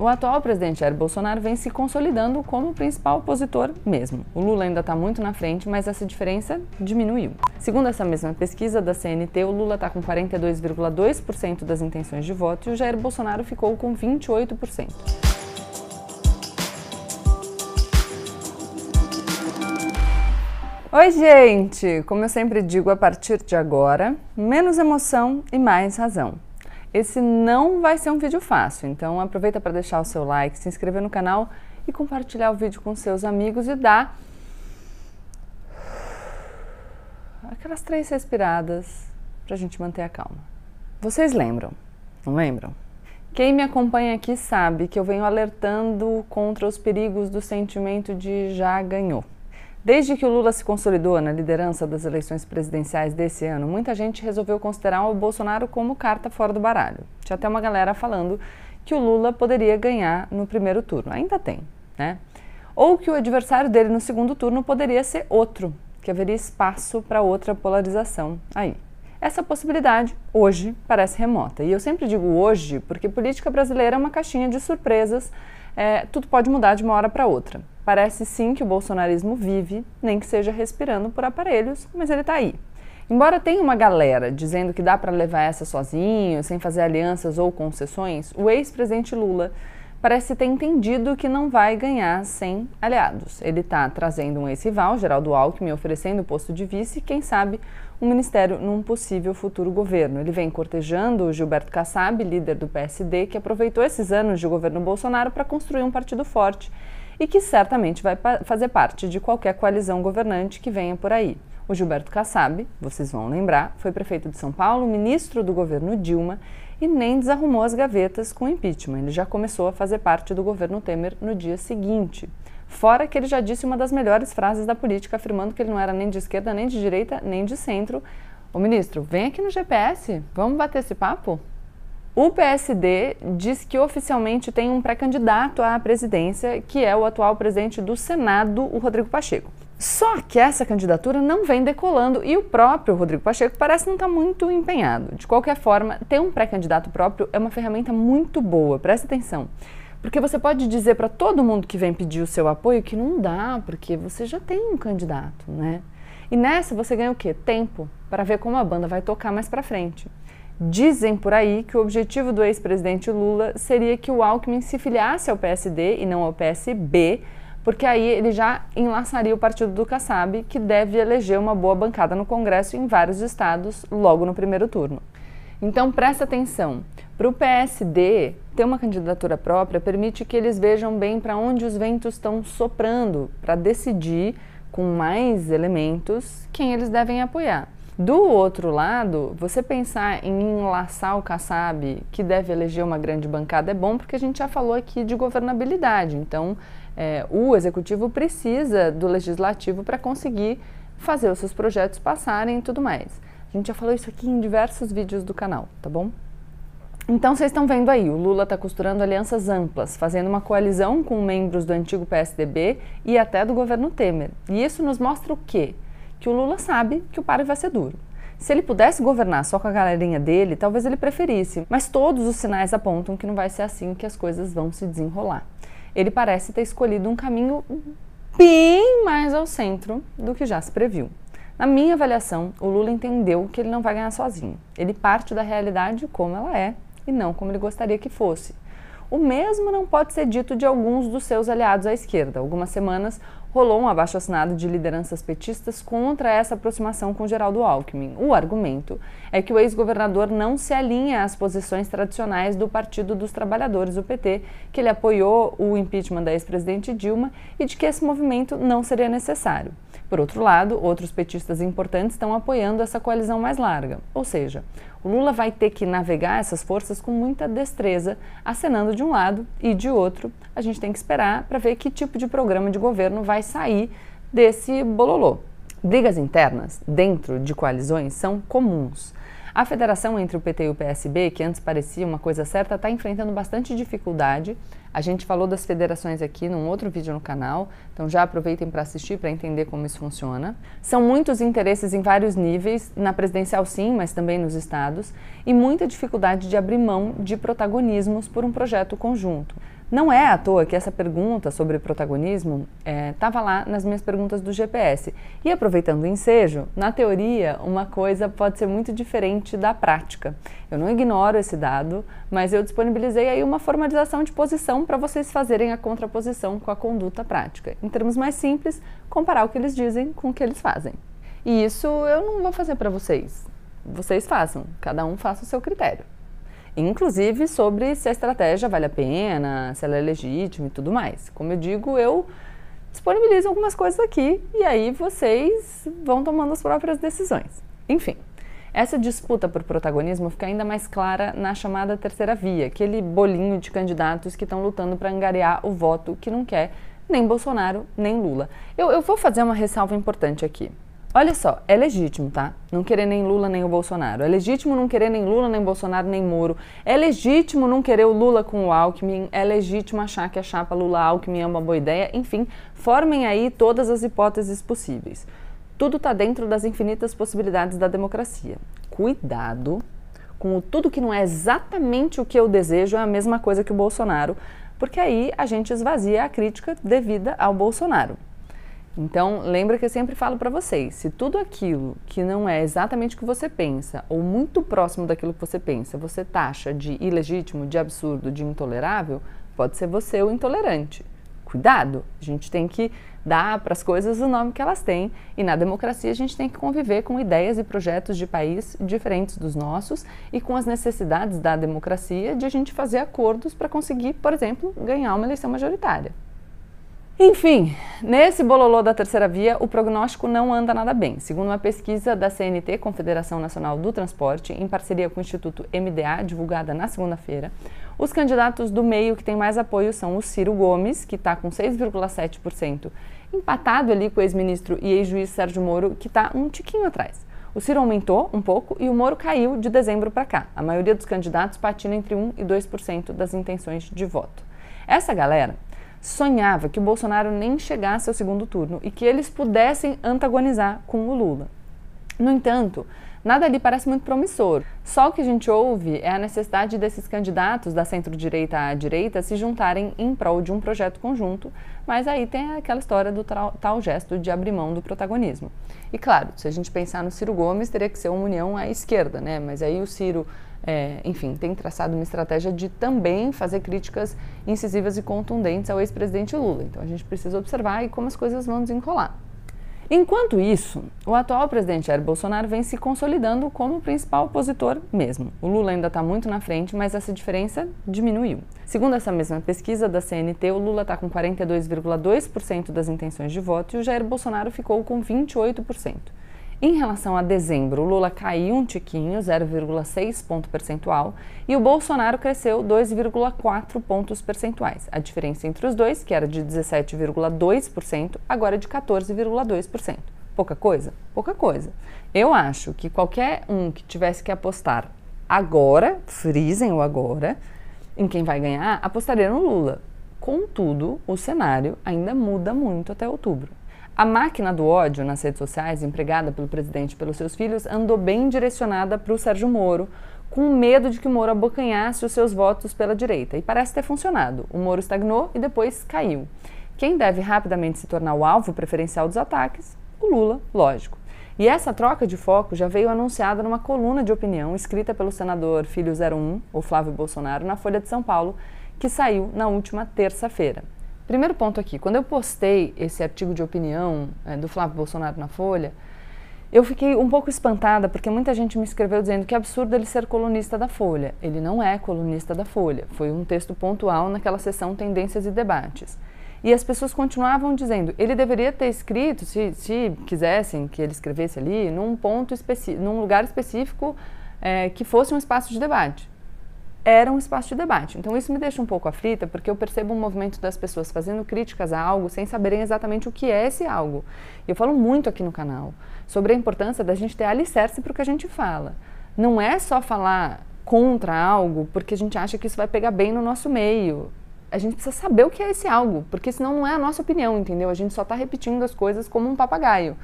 O atual presidente Jair Bolsonaro vem se consolidando como o principal opositor mesmo. O Lula ainda está muito na frente, mas essa diferença diminuiu. Segundo essa mesma pesquisa da CNT, o Lula está com 42,2% das intenções de voto e o Jair Bolsonaro ficou com 28%. Oi, gente! Como eu sempre digo, a partir de agora, menos emoção e mais razão. Esse não vai ser um vídeo fácil, então aproveita para deixar o seu like, se inscrever no canal e compartilhar o vídeo com seus amigos e dar aquelas três respiradas para a gente manter a calma. Vocês lembram? Não lembram? Quem me acompanha aqui sabe que eu venho alertando contra os perigos do sentimento de já ganhou. Desde que o Lula se consolidou na liderança das eleições presidenciais desse ano, muita gente resolveu considerar o Bolsonaro como carta fora do baralho. Tinha até uma galera falando que o Lula poderia ganhar no primeiro turno. Ainda tem, né? Ou que o adversário dele no segundo turno poderia ser outro, que haveria espaço para outra polarização aí. Essa possibilidade, hoje, parece remota. E eu sempre digo hoje porque política brasileira é uma caixinha de surpresas, é, tudo pode mudar de uma hora para outra. Parece sim que o bolsonarismo vive, nem que seja respirando por aparelhos, mas ele está aí. Embora tenha uma galera dizendo que dá para levar essa sozinho, sem fazer alianças ou concessões, o ex-presidente Lula parece ter entendido que não vai ganhar sem aliados. Ele está trazendo um ex-rival, Geraldo Alckmin, oferecendo o posto de vice e, quem sabe, um ministério num possível futuro governo. Ele vem cortejando o Gilberto Kassab, líder do PSD, que aproveitou esses anos de governo Bolsonaro para construir um partido forte e que certamente vai fazer parte de qualquer coalizão governante que venha por aí. O Gilberto Kassab, vocês vão lembrar, foi prefeito de São Paulo, ministro do governo Dilma e nem desarrumou as gavetas com o impeachment. Ele já começou a fazer parte do governo Temer no dia seguinte. Fora que ele já disse uma das melhores frases da política, afirmando que ele não era nem de esquerda, nem de direita, nem de centro. Ô ministro, vem aqui no GPS, vamos bater esse papo? O PSD diz que oficialmente tem um pré-candidato à presidência, que é o atual presidente do Senado, o Rodrigo Pacheco. Só que essa candidatura não vem decolando e o próprio Rodrigo Pacheco parece não estar tá muito empenhado. De qualquer forma, ter um pré-candidato próprio é uma ferramenta muito boa, preste atenção. Porque você pode dizer para todo mundo que vem pedir o seu apoio que não dá, porque você já tem um candidato, né? E nessa você ganha o quê? Tempo para ver como a banda vai tocar mais para frente. Dizem por aí que o objetivo do ex-presidente Lula seria que o Alckmin se filiasse ao PSD e não ao PSB, porque aí ele já enlaçaria o partido do Kassab, que deve eleger uma boa bancada no Congresso em vários estados logo no primeiro turno. Então presta atenção. Para o PSD, ter uma candidatura própria permite que eles vejam bem para onde os ventos estão soprando, para decidir com mais elementos quem eles devem apoiar. Do outro lado, você pensar em enlaçar o Kassab, que deve eleger uma grande bancada, é bom porque a gente já falou aqui de governabilidade. Então, é, o executivo precisa do legislativo para conseguir fazer os seus projetos passarem e tudo mais. A gente já falou isso aqui em diversos vídeos do canal, tá bom? Então vocês estão vendo aí, o Lula está costurando alianças amplas, fazendo uma coalizão com membros do antigo PSDB e até do governo Temer. E isso nos mostra o quê? Que o Lula sabe que o páreo vai ser duro. Se ele pudesse governar só com a galerinha dele, talvez ele preferisse, mas todos os sinais apontam que não vai ser assim que as coisas vão se desenrolar. Ele parece ter escolhido um caminho bem mais ao centro do que já se previu. Na minha avaliação, o Lula entendeu que ele não vai ganhar sozinho. Ele parte da realidade como ela é e não como ele gostaria que fosse. O mesmo não pode ser dito de alguns dos seus aliados à esquerda. Algumas semanas rolou um abaixo-assinado de lideranças petistas contra essa aproximação com Geraldo Alckmin. O argumento é que o ex-governador não se alinha às posições tradicionais do Partido dos Trabalhadores, o PT, que ele apoiou o impeachment da ex-presidente Dilma e de que esse movimento não seria necessário. Por outro lado, outros petistas importantes estão apoiando essa coalizão mais larga. Ou seja, o Lula vai ter que navegar essas forças com muita destreza, acenando de um lado e de outro. A gente tem que esperar para ver que tipo de programa de governo vai sair desse bololô. Brigas internas dentro de coalizões são comuns. A federação entre o PT e o PSB, que antes parecia uma coisa certa, está enfrentando bastante dificuldade. A gente falou das federações aqui num outro vídeo no canal, então já aproveitem para assistir para entender como isso funciona. São muitos interesses em vários níveis, na presidencial sim, mas também nos estados, e muita dificuldade de abrir mão de protagonismos por um projeto conjunto. Não é à toa que essa pergunta sobre protagonismo estava é, lá nas minhas perguntas do GPS. E aproveitando o ensejo, na teoria, uma coisa pode ser muito diferente da prática. Eu não ignoro esse dado, mas eu disponibilizei aí uma formalização de posição para vocês fazerem a contraposição com a conduta prática. Em termos mais simples, comparar o que eles dizem com o que eles fazem. E isso eu não vou fazer para vocês. Vocês façam, cada um faça o seu critério inclusive sobre se a estratégia vale a pena, se ela é legítima e tudo mais. Como eu digo, eu disponibilizo algumas coisas aqui e aí vocês vão tomando as próprias decisões. Enfim, essa disputa por protagonismo fica ainda mais clara na chamada terceira via, aquele bolinho de candidatos que estão lutando para angariar o voto que não quer nem Bolsonaro nem Lula. Eu, eu vou fazer uma ressalva importante aqui. Olha só, é legítimo, tá? Não querer nem Lula nem o Bolsonaro. É legítimo não querer nem Lula, nem Bolsonaro, nem Moro. É legítimo não querer o Lula com o Alckmin. É legítimo achar que a chapa Lula-Alckmin é uma boa ideia. Enfim, formem aí todas as hipóteses possíveis. Tudo está dentro das infinitas possibilidades da democracia. Cuidado com o tudo que não é exatamente o que eu desejo é a mesma coisa que o Bolsonaro, porque aí a gente esvazia a crítica devida ao Bolsonaro. Então, lembra que eu sempre falo para vocês, se tudo aquilo que não é exatamente o que você pensa, ou muito próximo daquilo que você pensa, você taxa de ilegítimo, de absurdo, de intolerável, pode ser você o intolerante. Cuidado, a gente tem que dar para as coisas o nome que elas têm, e na democracia a gente tem que conviver com ideias e projetos de país diferentes dos nossos e com as necessidades da democracia de a gente fazer acordos para conseguir, por exemplo, ganhar uma eleição majoritária. Enfim, nesse bololô da terceira via, o prognóstico não anda nada bem. Segundo uma pesquisa da CNT, Confederação Nacional do Transporte, em parceria com o Instituto MDA, divulgada na segunda-feira, os candidatos do meio que têm mais apoio são o Ciro Gomes, que está com 6,7%, empatado ali com o ex-ministro e ex-juiz Sérgio Moro, que está um tiquinho atrás. O Ciro aumentou um pouco e o Moro caiu de dezembro para cá. A maioria dos candidatos patina entre 1 e 2% das intenções de voto. Essa galera sonhava que o Bolsonaro nem chegasse ao segundo turno e que eles pudessem antagonizar com o Lula. No entanto, nada ali parece muito promissor. Só o que a gente ouve é a necessidade desses candidatos da centro-direita à direita se juntarem em prol de um projeto conjunto, mas aí tem aquela história do tal, gesto de abrir mão do protagonismo. E claro, se a gente pensar no Ciro Gomes, teria que ser uma união à esquerda, né? Mas aí o Ciro é, enfim, tem traçado uma estratégia de também fazer críticas incisivas e contundentes ao ex-presidente Lula. Então a gente precisa observar como as coisas vão desenrolar. Enquanto isso, o atual presidente Jair Bolsonaro vem se consolidando como o principal opositor mesmo. O Lula ainda está muito na frente, mas essa diferença diminuiu. Segundo essa mesma pesquisa da CNT, o Lula está com 42,2% das intenções de voto e o Jair Bolsonaro ficou com 28%. Em relação a dezembro, o Lula caiu um tiquinho, 0,6 ponto percentual, e o Bolsonaro cresceu 2,4 pontos percentuais. A diferença entre os dois, que era de 17,2%, agora é de 14,2%. Pouca coisa? Pouca coisa. Eu acho que qualquer um que tivesse que apostar agora, frisem o agora, em quem vai ganhar, apostaria no Lula. Contudo, o cenário ainda muda muito até outubro. A máquina do ódio nas redes sociais, empregada pelo presidente e pelos seus filhos, andou bem direcionada para o Sérgio Moro, com medo de que o Moro abocanhasse os seus votos pela direita. E parece ter funcionado. O Moro estagnou e depois caiu. Quem deve rapidamente se tornar o alvo preferencial dos ataques? O Lula, lógico. E essa troca de foco já veio anunciada numa coluna de opinião escrita pelo senador Filho 01, o Flávio Bolsonaro, na Folha de São Paulo, que saiu na última terça-feira. Primeiro ponto aqui, quando eu postei esse artigo de opinião é, do Flávio Bolsonaro na Folha, eu fiquei um pouco espantada porque muita gente me escreveu dizendo que é absurdo ele ser colunista da Folha. Ele não é colunista da Folha. Foi um texto pontual naquela sessão Tendências e Debates. E as pessoas continuavam dizendo, ele deveria ter escrito, se, se quisessem que ele escrevesse ali, num ponto específico, num lugar específico é, que fosse um espaço de debate era um espaço de debate. Então isso me deixa um pouco aflita, porque eu percebo um movimento das pessoas fazendo críticas a algo sem saberem exatamente o que é esse algo. E eu falo muito aqui no canal sobre a importância da gente ter alicerce para o que a gente fala. Não é só falar contra algo porque a gente acha que isso vai pegar bem no nosso meio. A gente precisa saber o que é esse algo, porque senão não é a nossa opinião, entendeu? A gente só está repetindo as coisas como um papagaio.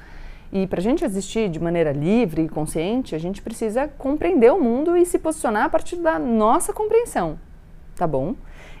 E para a gente existir de maneira livre e consciente, a gente precisa compreender o mundo e se posicionar a partir da nossa compreensão, tá bom?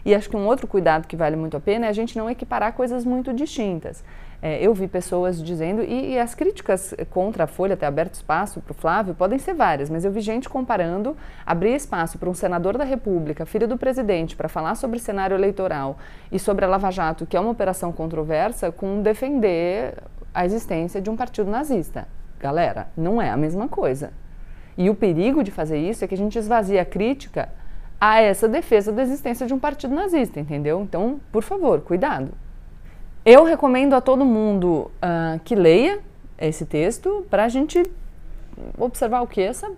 E acho que um outro cuidado que vale muito a pena é a gente não equiparar coisas muito distintas. É, eu vi pessoas dizendo, e, e, as críticas contra a Folha ter aberto espaço para o Flávio podem ser várias, mas eu vi gente comparando abrir espaço para um senador da República, filho do presidente, para falar sobre cenário eleitoral e sobre a Lava Jato, que é uma operação controversa, com defender a existência de um partido nazista. Galera, não é a mesma coisa. E o perigo de fazer isso é que a gente esvazia a crítica a essa defesa da existência de um partido nazista, entendeu? Então, por favor, cuidado. Eu recomendo a todo mundo uh, que leia esse texto para a gente observar o que? Essa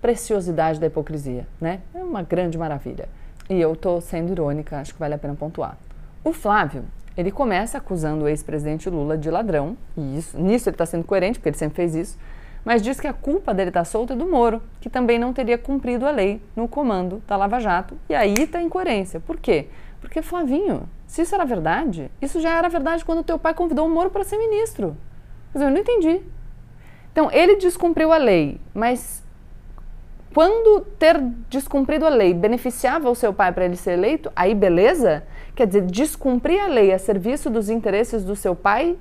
preciosidade da hipocrisia, né? É uma grande maravilha. E eu estou sendo irônica, acho que vale a pena pontuar. O Flávio, ele começa acusando o ex-presidente Lula de ladrão, e isso, nisso ele está sendo coerente, porque ele sempre fez isso, mas diz que a culpa dele estar tá solto é do Moro, que também não teria cumprido a lei no comando da Lava Jato. E aí está incoerência. Por quê? Porque, Flavinho, se isso era verdade, isso já era verdade quando teu pai convidou o Moro para ser ministro. Mas eu não entendi. Então, ele descumpriu a lei, mas quando ter descumprido a lei beneficiava o seu pai para ele ser eleito, aí beleza? Quer dizer, descumprir a lei a serviço dos interesses do seu pai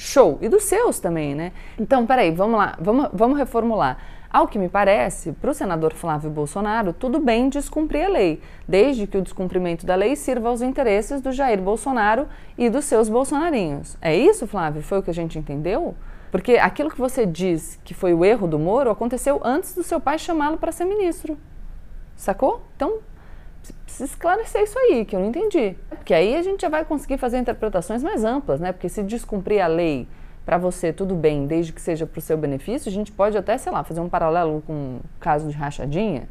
Show! E dos seus também, né? Então, peraí, vamos lá, vamos, vamos reformular. Ao que me parece, para o senador Flávio Bolsonaro, tudo bem descumprir a lei, desde que o descumprimento da lei sirva aos interesses do Jair Bolsonaro e dos seus bolsonarinhos. É isso, Flávio? Foi o que a gente entendeu? Porque aquilo que você diz que foi o erro do Moro aconteceu antes do seu pai chamá-lo para ser ministro. Sacou? Então, precisa esclarecer isso aí, que eu não entendi. Porque aí a gente já vai conseguir fazer interpretações mais amplas, né? Porque se descumprir a lei para você, tudo bem, desde que seja para o seu benefício, a gente pode até, sei lá, fazer um paralelo com um caso de rachadinha.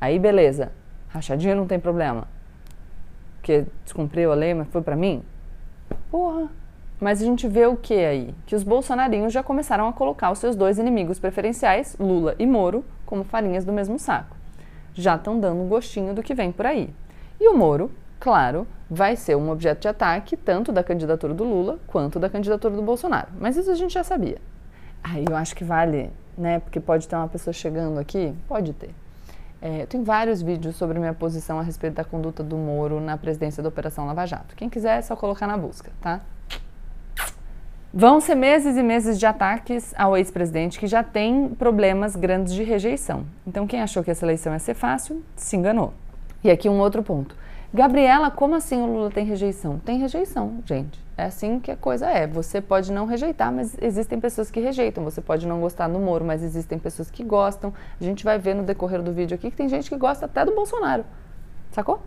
Aí, beleza. Rachadinha não tem problema. Porque descumpriu a lei, mas foi para mim? Porra. Mas a gente vê o que aí? Que os bolsonarinhos já começaram a colocar os seus dois inimigos preferenciais, Lula e Moro, como farinhas do mesmo saco já estão dando um gostinho do que vem por aí. E o Moro, claro, vai ser um objeto de ataque tanto da candidatura do Lula quanto da candidatura do Bolsonaro. Mas isso a gente já sabia. Aí eu acho que vale, né? Porque pode ter uma pessoa chegando aqui, pode ter. É, eu tenho vários vídeos sobre minha posição a respeito da conduta do Moro na presidência da Operação Lava Jato. Quem quiser é só colocar na busca, tá? Vão ser meses e meses de ataques ao ex-presidente que já tem problemas grandes de rejeição. Então, quem achou que essa eleição ia ser fácil, se enganou. E aqui um outro ponto. Gabriela, como assim o Lula tem rejeição? Tem rejeição, gente. É assim que a coisa é. Você pode não rejeitar, mas existem pessoas que rejeitam. Você pode não gostar do Moro, mas existem pessoas que gostam. A gente vai ver no decorrer do vídeo aqui que tem gente que gosta até do Bolsonaro. Sacou?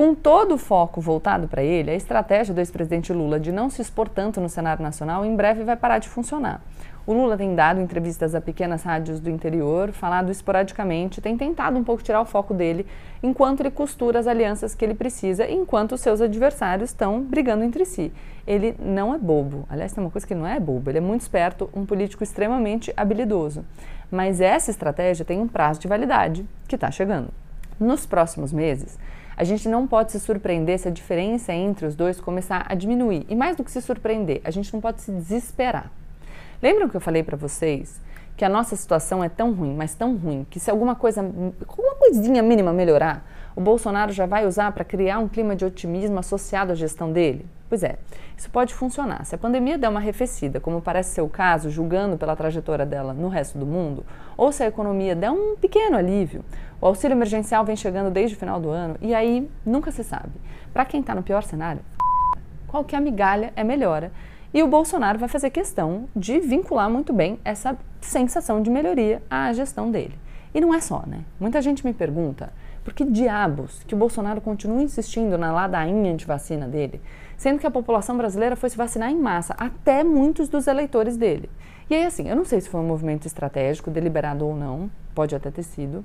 Com todo o foco voltado para ele, a estratégia do ex-presidente Lula de não se expor tanto no cenário nacional em breve vai parar de funcionar. O Lula tem dado entrevistas a pequenas rádios do interior, falado esporadicamente, tem tentado um pouco tirar o foco dele, enquanto ele costura as alianças que ele precisa, enquanto os seus adversários estão brigando entre si. Ele não é bobo. Aliás, tem uma coisa que não é bobo, ele é muito esperto, um político extremamente habilidoso. Mas essa estratégia tem um prazo de validade que está chegando. Nos próximos meses, a gente não pode se surpreender se a diferença entre os dois começar a diminuir. E mais do que se surpreender, a gente não pode se desesperar. Lembram que eu falei para vocês que a nossa situação é tão ruim, mas tão ruim, que se alguma coisa, alguma coisinha mínima melhorar, o Bolsonaro já vai usar para criar um clima de otimismo associado à gestão dele? Pois é, isso pode funcionar. Se a pandemia der uma arrefecida, como parece ser o caso, julgando pela trajetória dela no resto do mundo, ou se a economia der um pequeno alívio, o auxílio emergencial vem chegando desde o final do ano e aí nunca se sabe. Para quem está no pior cenário, qualquer migalha é melhora. E o Bolsonaro vai fazer questão de vincular muito bem essa sensação de melhoria à gestão dele. E não é só, né? Muita gente me pergunta por que diabos que o Bolsonaro continua insistindo na ladainha antivacina dele, sendo que a população brasileira foi se vacinar em massa, até muitos dos eleitores dele. E aí, assim, eu não sei se foi um movimento estratégico, deliberado ou não, pode até ter sido,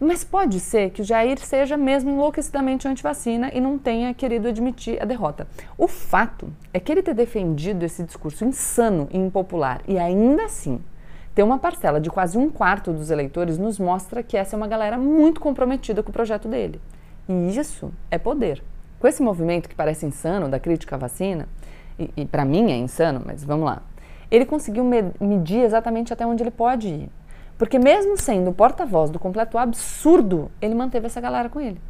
mas pode ser que o Jair seja mesmo enlouquecidamente antivacina e não tenha querido admitir a derrota. O fato é que ele ter defendido esse discurso insano e impopular e ainda assim ter uma parcela de quase um quarto dos eleitores nos mostra que essa é uma galera muito comprometida com o projeto dele. E isso é poder. Com esse movimento que parece insano da crítica à vacina, e, e para mim é insano, mas vamos lá, ele conseguiu me medir exatamente até onde ele pode ir. Porque mesmo sendo o porta-voz do completo absurdo, ele manteve essa galera com ele.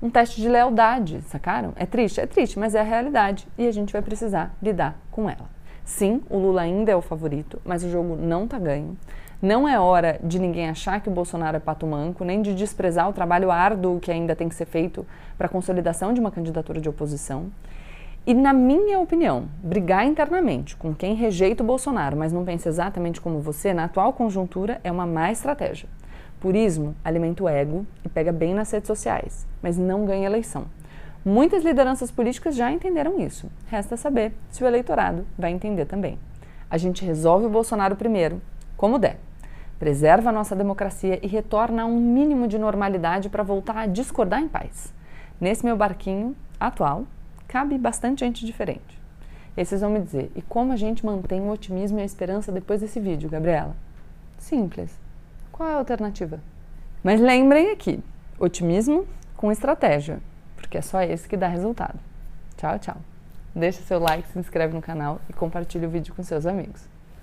um teste de lealdade, sacaram? É triste? É triste, mas é a realidade e a gente vai precisar lidar com ela. Sim, o Lula ainda é o favorito, mas o jogo não está ganho. Não é hora de ninguém achar que o Bolsonaro é pato manco, nem de desprezar o trabalho árduo que ainda tem que ser feito para a consolidação de uma candidatura de oposição. E, na minha opinião, brigar internamente com quem rejeita o Bolsonaro, mas não pensa exatamente como você, na atual conjuntura, é uma má estratégia. Purismo alimenta o ego e pega bem nas redes sociais, mas não ganha eleição. Muitas lideranças políticas já entenderam isso. Resta saber se o eleitorado vai entender também. A gente resolve o Bolsonaro primeiro, como der preserva a nossa democracia e retorna a um mínimo de normalidade para voltar a discordar em paz. Nesse meu barquinho atual, cabe bastante gente diferente. E vocês vão me dizer, e como a gente mantém o otimismo e a esperança depois desse vídeo, Gabriela? Simples. Qual é a alternativa? Mas lembrem aqui, otimismo com estratégia, porque é só esse que dá resultado. Tchau, tchau. Deixa seu like, se inscreve no canal e compartilhe o vídeo com seus amigos.